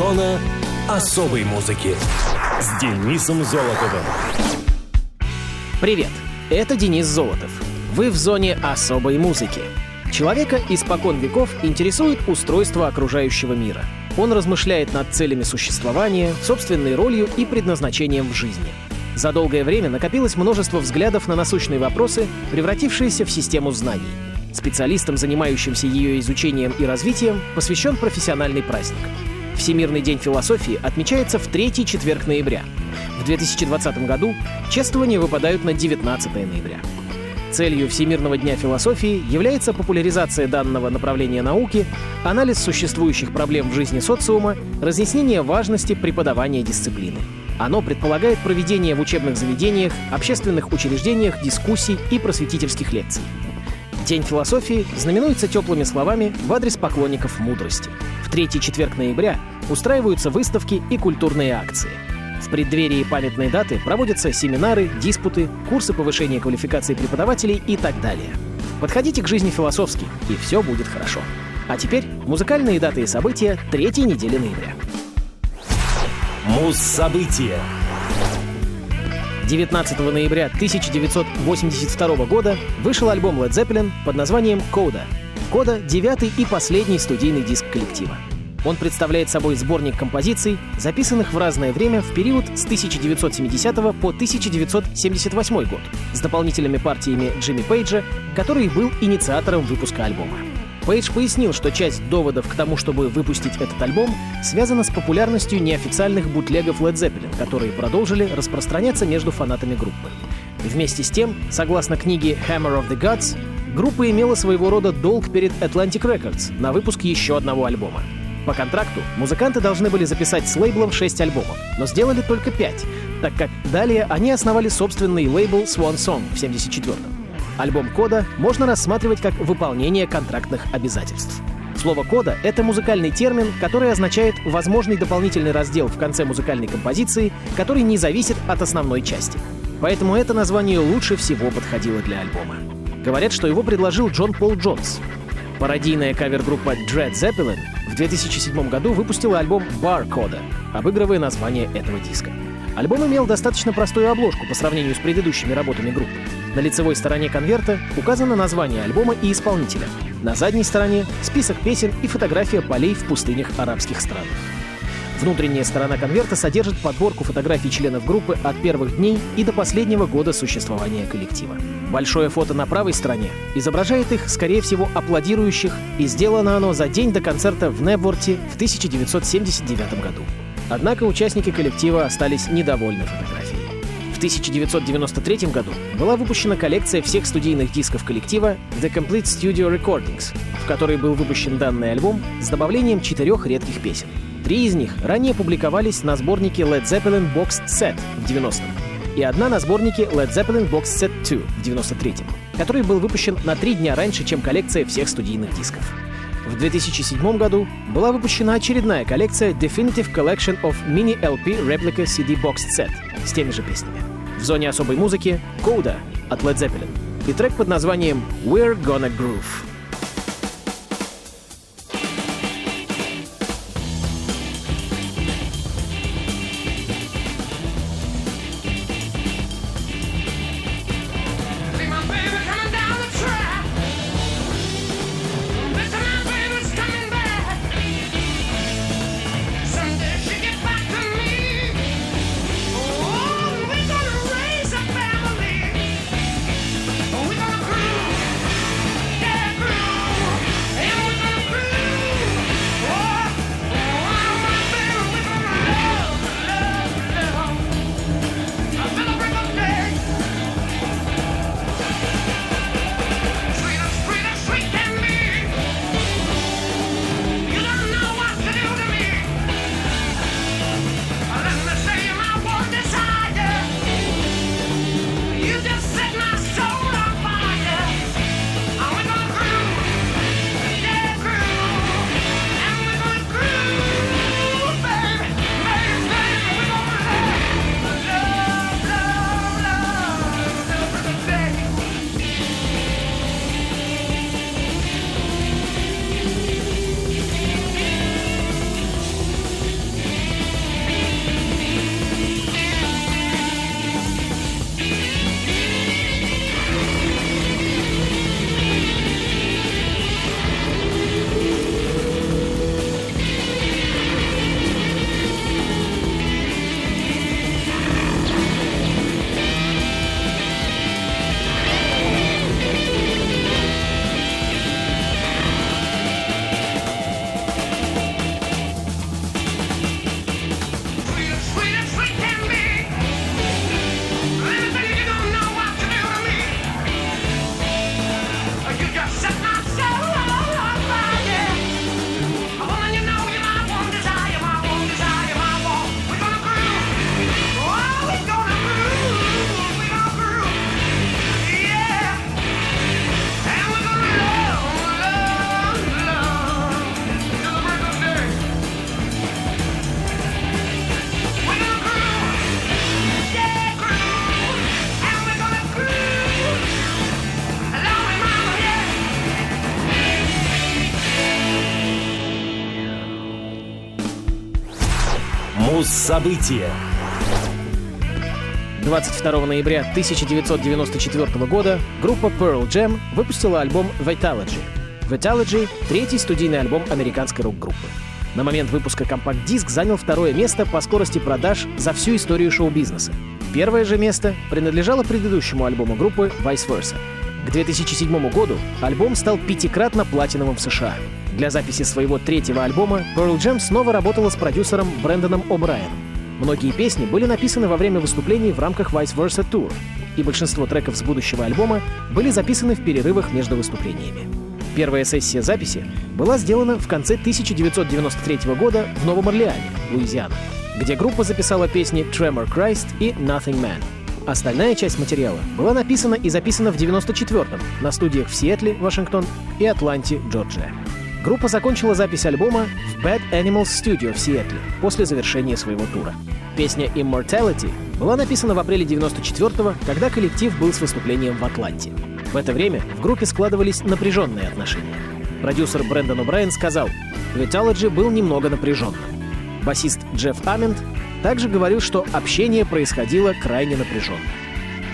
Зона особой музыки с Денисом Золотовым. Привет, это Денис Золотов. Вы в зоне особой музыки. Человека испокон веков интересует устройство окружающего мира. Он размышляет над целями существования, собственной ролью и предназначением в жизни. За долгое время накопилось множество взглядов на насущные вопросы, превратившиеся в систему знаний. Специалистам, занимающимся ее изучением и развитием, посвящен профессиональный праздник. Всемирный день философии отмечается в третий четверг ноября. В 2020 году чествования выпадают на 19 ноября. Целью Всемирного дня философии является популяризация данного направления науки, анализ существующих проблем в жизни социума, разъяснение важности преподавания дисциплины. Оно предполагает проведение в учебных заведениях, общественных учреждениях дискуссий и просветительских лекций. День философии знаменуется теплыми словами в адрес поклонников мудрости. В третий четверг ноября устраиваются выставки и культурные акции – в преддверии памятной даты проводятся семинары, диспуты, курсы повышения квалификации преподавателей и так далее. Подходите к жизни философски, и все будет хорошо. А теперь музыкальные даты и события третьей недели ноября. Муз-события. 19 ноября 1982 года вышел альбом Led Zeppelin под названием «Кода». «Кода» — девятый и последний студийный диск коллектива. Он представляет собой сборник композиций, записанных в разное время в период с 1970 по 1978 год, с дополнительными партиями Джимми Пейджа, который был инициатором выпуска альбома. Пейдж пояснил, что часть доводов к тому, чтобы выпустить этот альбом, связана с популярностью неофициальных бутлегов Led Zeppelin, которые продолжили распространяться между фанатами группы. Вместе с тем, согласно книге Hammer of the Gods, группа имела своего рода долг перед Atlantic Records на выпуск еще одного альбома. По контракту музыканты должны были записать с лейблом 6 альбомов, но сделали только 5, так как далее они основали собственный лейбл Swan Song в 74-м. Альбом кода можно рассматривать как выполнение контрактных обязательств. Слово «кода» — это музыкальный термин, который означает возможный дополнительный раздел в конце музыкальной композиции, который не зависит от основной части. Поэтому это название лучше всего подходило для альбома. Говорят, что его предложил Джон Пол Джонс. Пародийная кавер-группа Dread Zeppelin в 2007 году выпустила альбом Barcoda, обыгрывая название этого диска. Альбом имел достаточно простую обложку по сравнению с предыдущими работами группы. На лицевой стороне конверта указано название альбома и исполнителя. На задней стороне — список песен и фотография полей в пустынях арабских стран. Внутренняя сторона конверта содержит подборку фотографий членов группы от первых дней и до последнего года существования коллектива. Большое фото на правой стороне изображает их, скорее всего, аплодирующих, и сделано оно за день до концерта в Небворте в 1979 году. Однако участники коллектива остались недовольны фотографией. В 1993 году была выпущена коллекция всех студийных дисков коллектива The Complete Studio Recordings, в которой был выпущен данный альбом с добавлением четырех редких песен. Три из них ранее публиковались на сборнике Led Zeppelin Boxed Set в 90-м и одна на сборнике Led Zeppelin Boxed Set 2 в 93-м, который был выпущен на три дня раньше, чем коллекция всех студийных дисков. В 2007 году была выпущена очередная коллекция Definitive Collection of Mini LP Replica CD Boxed Set с теми же песнями. В зоне особой музыки — Coda от Led Zeppelin и трек под названием We're Gonna Groove. Муз-события. 22 ноября 1994 года группа Pearl Jam выпустила альбом Vitalogy. Vitalogy — третий студийный альбом американской рок-группы. На момент выпуска компакт-диск занял второе место по скорости продаж за всю историю шоу-бизнеса. Первое же место принадлежало предыдущему альбому группы Vice Versa. К 2007 году альбом стал пятикратно платиновым в США. Для записи своего третьего альбома Pearl Jam снова работала с продюсером Брэндоном О'Брайеном. Многие песни были написаны во время выступлений в рамках Vice Versa Tour, и большинство треков с будущего альбома были записаны в перерывах между выступлениями. Первая сессия записи была сделана в конце 1993 года в Новом Орлеане, Луизиана, где группа записала песни Tremor Christ и Nothing Man. Остальная часть материала была написана и записана в 94-м на студиях в Сиэтле, Вашингтон и Атланте, Джорджия. Группа закончила запись альбома в Bad Animals Studio в Сиэтле после завершения своего тура. Песня Immortality была написана в апреле 94-го, когда коллектив был с выступлением в Атланте. В это время в группе складывались напряженные отношения. Продюсер Брэндон О'Брайен сказал, Vitalogy был немного напряженным. Басист Джефф Амент также говорил, что общение происходило крайне напряженно.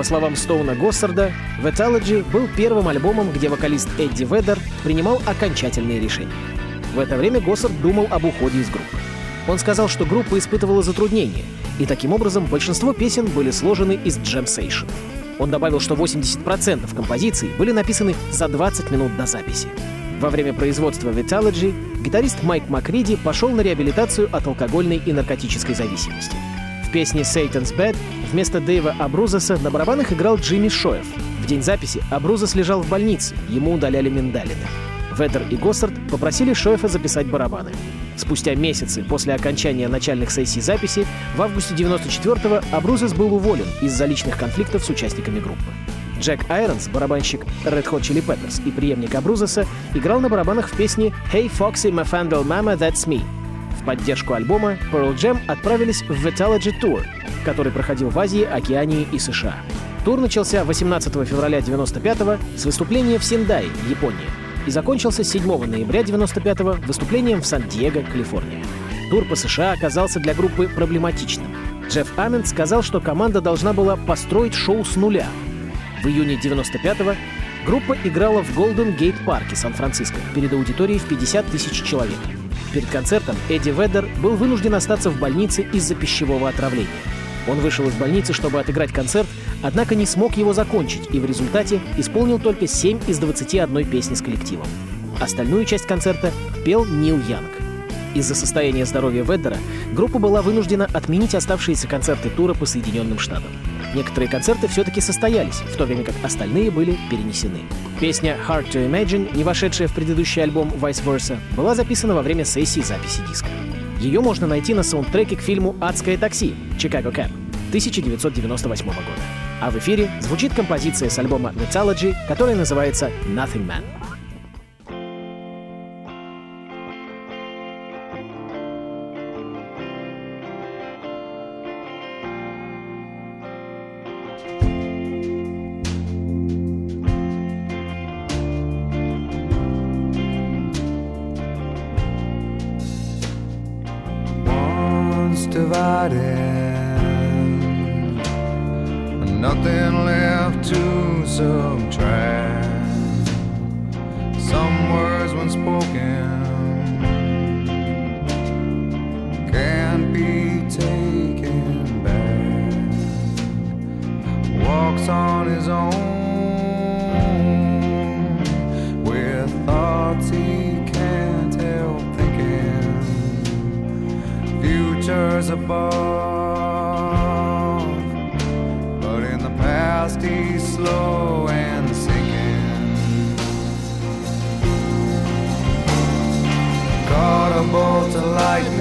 По словам Стоуна Госсарда, Vitalogy был первым альбомом, где вокалист Эдди Ведер принимал окончательные решения. В это время Госсард думал об уходе из группы. Он сказал, что группа испытывала затруднения, и таким образом большинство песен были сложены из джемсейшн. Он добавил, что 80% композиций были написаны за 20 минут до записи. Во время производства Vitalogy гитарист Майк Макриди пошел на реабилитацию от алкогольной и наркотической зависимости. В песне «Satan's Bed» вместо Дэйва Абрузеса на барабанах играл Джимми Шоев. В день записи Абрузес лежал в больнице, ему удаляли миндалины. Ведер и Госсард попросили Шоефа записать барабаны. Спустя месяцы после окончания начальных сессий записи в августе 94-го Абрузес был уволен из-за личных конфликтов с участниками группы. Джек Айронс, барабанщик Red Hot Chili Peppers и преемник Абрузеса, играл на барабанах в песне «Hey Foxy, my Fandel Mama, That's Me». Поддержку альбома Pearl Jam отправились в Vitalogy Tour, который проходил в Азии, Океании и США. Тур начался 18 февраля 95 с выступления в Сендае, Япония, и закончился 7 ноября 95 выступлением в Сан-Диего, Калифорния. Тур по США оказался для группы проблематичным. Джефф Амент сказал, что команда должна была построить шоу с нуля. В июне 95-го группа играла в Голден Гейт парке Сан-Франциско перед аудиторией в 50 тысяч человек. Перед концертом Эдди Ведер был вынужден остаться в больнице из-за пищевого отравления. Он вышел из больницы, чтобы отыграть концерт, однако не смог его закончить и в результате исполнил только 7 из 21 песни с коллективом. Остальную часть концерта пел Нил Янг. Из-за состояния здоровья Веддера группа была вынуждена отменить оставшиеся концерты тура по Соединенным Штатам. Некоторые концерты все-таки состоялись, в то время как остальные были перенесены. Песня «Hard to Imagine», не вошедшая в предыдущий альбом «Vice Versa», была записана во время сессии записи диска. Ее можно найти на саундтреке к фильму «Адское такси» Chicago Cab 1998 года. А в эфире звучит композиция с альбома Mythology, которая называется «Nothing Man». Nothing left to subtract. Some words when spoken can't be taken back. Walks on his own with thoughts he can't help thinking futures above. dusty, slow and sinking. caught a bolt of lightning.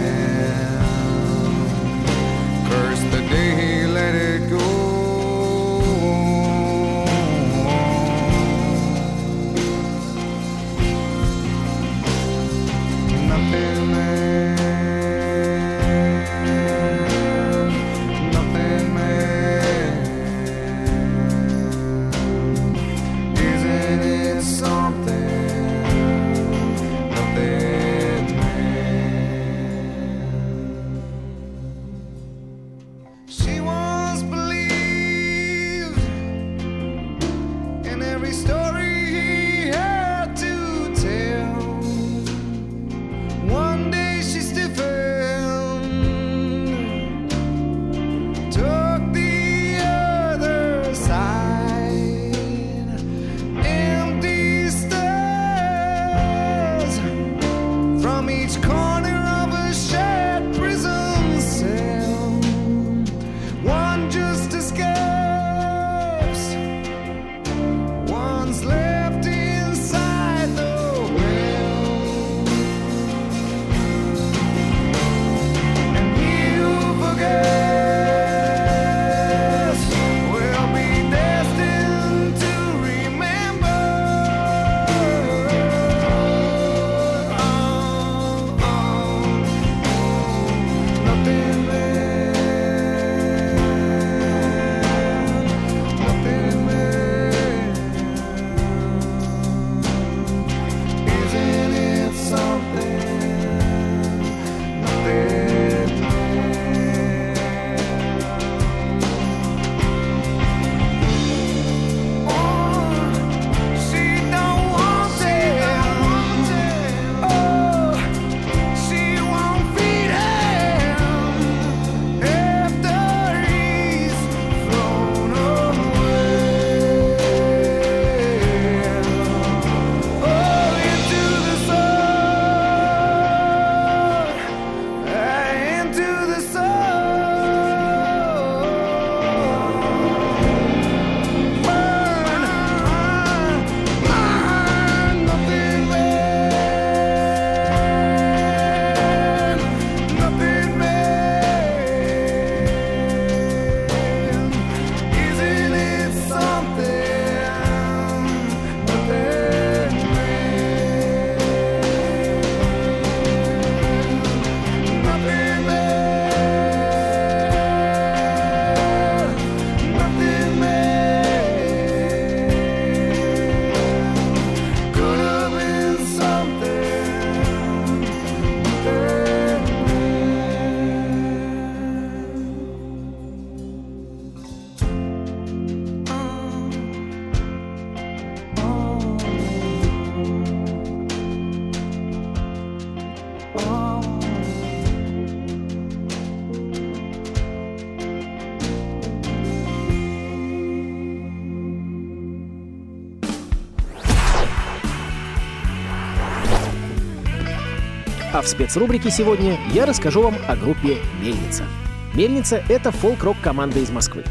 А в спецрубрике сегодня я расскажу вам о группе «Мельница». «Мельница» — это фолк-рок команда из Москвы.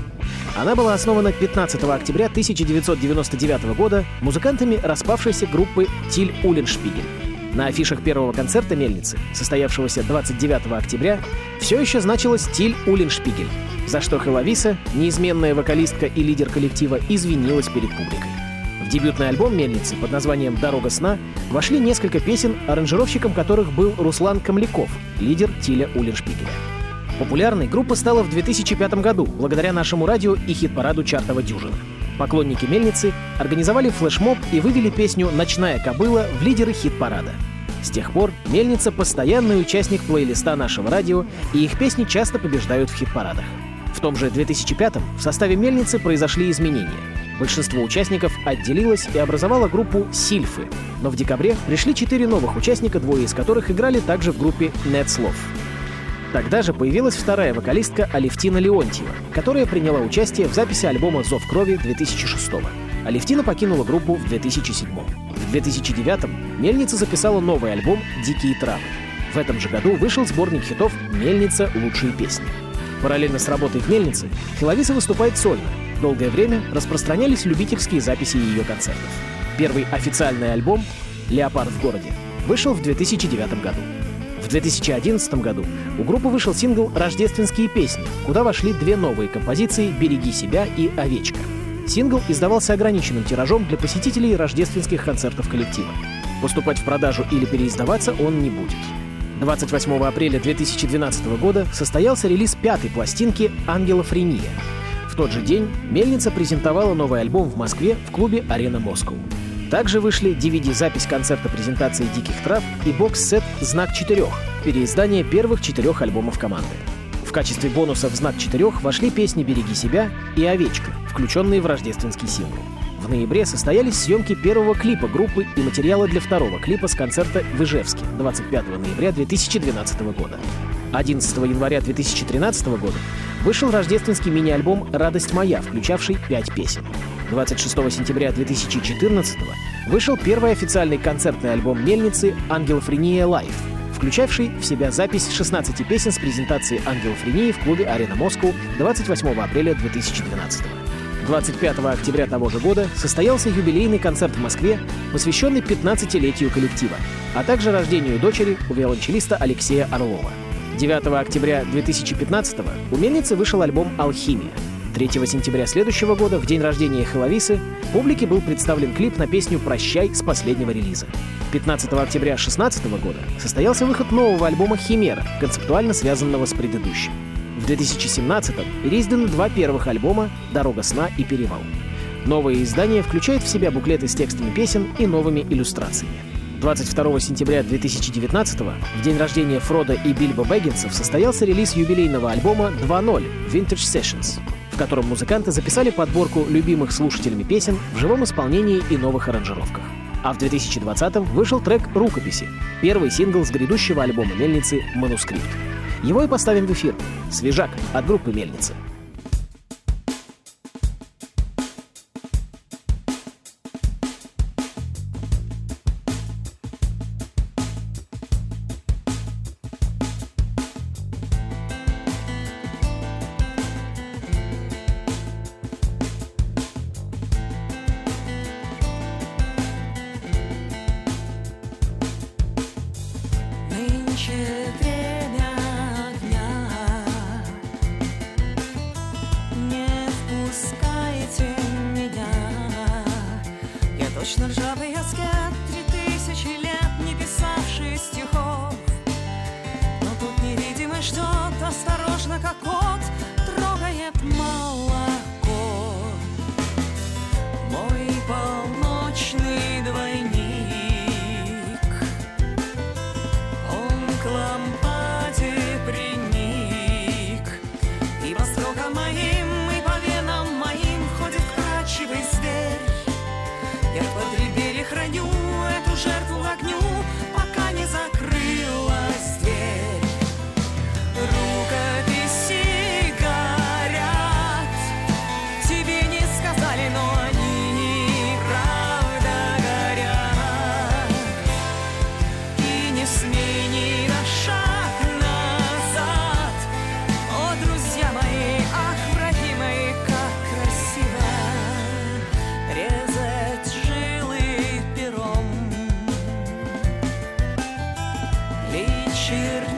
Она была основана 15 октября 1999 года музыкантами распавшейся группы «Тиль Уллиншпигель». На афишах первого концерта «Мельницы», состоявшегося 29 октября, все еще значилось «Тиль Уллиншпигель», за что Хеловиса, неизменная вокалистка и лидер коллектива, извинилась перед публикой. Дебютный альбом «Мельницы» под названием «Дорога сна» вошли несколько песен, аранжировщиком которых был Руслан Камляков, лидер Тиля Уллиншпигеля. Популярной группа стала в 2005 году благодаря нашему радио и хит-параду чартова дюжина. Поклонники «Мельницы» организовали флешмоб и вывели песню «Ночная кобыла» в лидеры хит-парада. С тех пор «Мельница» — постоянный участник плейлиста нашего радио, и их песни часто побеждают в хит-парадах. В том же 2005 в составе «Мельницы» произошли изменения. Большинство участников отделилось и образовало группу «Сильфы», но в декабре пришли четыре новых участника, двое из которых играли также в группе «Нетслов». Тогда же появилась вторая вокалистка Алевтина Леонтьева, которая приняла участие в записи альбома «Зов крови» 2006 -го. Алевтина покинула группу в 2007 В 2009 Мельница записала новый альбом «Дикие травы». В этом же году вышел сборник хитов «Мельница. Лучшие песни». Параллельно с работой в «Мельнице» Филовиса выступает сольно. Долгое время распространялись любительские записи ее концертов. Первый официальный альбом «Леопард в городе» вышел в 2009 году. В 2011 году у группы вышел сингл «Рождественские песни», куда вошли две новые композиции «Береги себя» и «Овечка». Сингл издавался ограниченным тиражом для посетителей рождественских концертов коллектива. Поступать в продажу или переиздаваться он не будет. 28 апреля 2012 года состоялся релиз пятой пластинки «Ангелофрения». В тот же день Мельница презентовала новый альбом в Москве в клубе «Арена Москва». Также вышли DVD-запись концерта презентации «Диких трав» и бокс-сет «Знак четырех» — переиздание первых четырех альбомов команды. В качестве бонуса в «Знак четырех» вошли песни «Береги себя» и «Овечка», включенные в рождественский сингл. В ноябре состоялись съемки первого клипа группы и материала для второго клипа с концерта в Ижевске 25 ноября 2012 года. 11 января 2013 года вышел рождественский мини-альбом «Радость моя», включавший пять песен. 26 сентября 2014 вышел первый официальный концертный альбом «Мельницы» «Ангелофрения Live», включавший в себя запись 16 песен с презентации «Ангелофрении» в клубе «Арена Moscow» 28 апреля 2012 25 октября того же года состоялся юбилейный концерт в Москве, посвященный 15-летию коллектива, а также рождению дочери у виолончелиста Алексея Орлова. 9 октября 2015 у «Мельницы» вышел альбом «Алхимия», 3 сентября следующего года, в день рождения Хеловисы, публике был представлен клип на песню «Прощай» с последнего релиза. 15 октября 2016 года состоялся выход нового альбома «Химера», концептуально связанного с предыдущим. В 2017-м переизданы два первых альбома «Дорога сна» и «Перевал». Новое издание включает в себя буклеты с текстами песен и новыми иллюстрациями. 22 сентября 2019 в день рождения Фрода и Бильбо Бэггинсов состоялся релиз юбилейного альбома 2.0 Vintage Sessions, в котором музыканты записали подборку любимых слушателями песен в живом исполнении и новых аранжировках. А в 2020-м вышел трек «Рукописи», первый сингл с грядущего альбома «Мельницы» «Манускрипт». Его и поставим в эфир. «Свежак» от группы «Мельницы». моим и по венам моим ходит крачивый зверь. Я под ребери храню эту жертву огню вечір.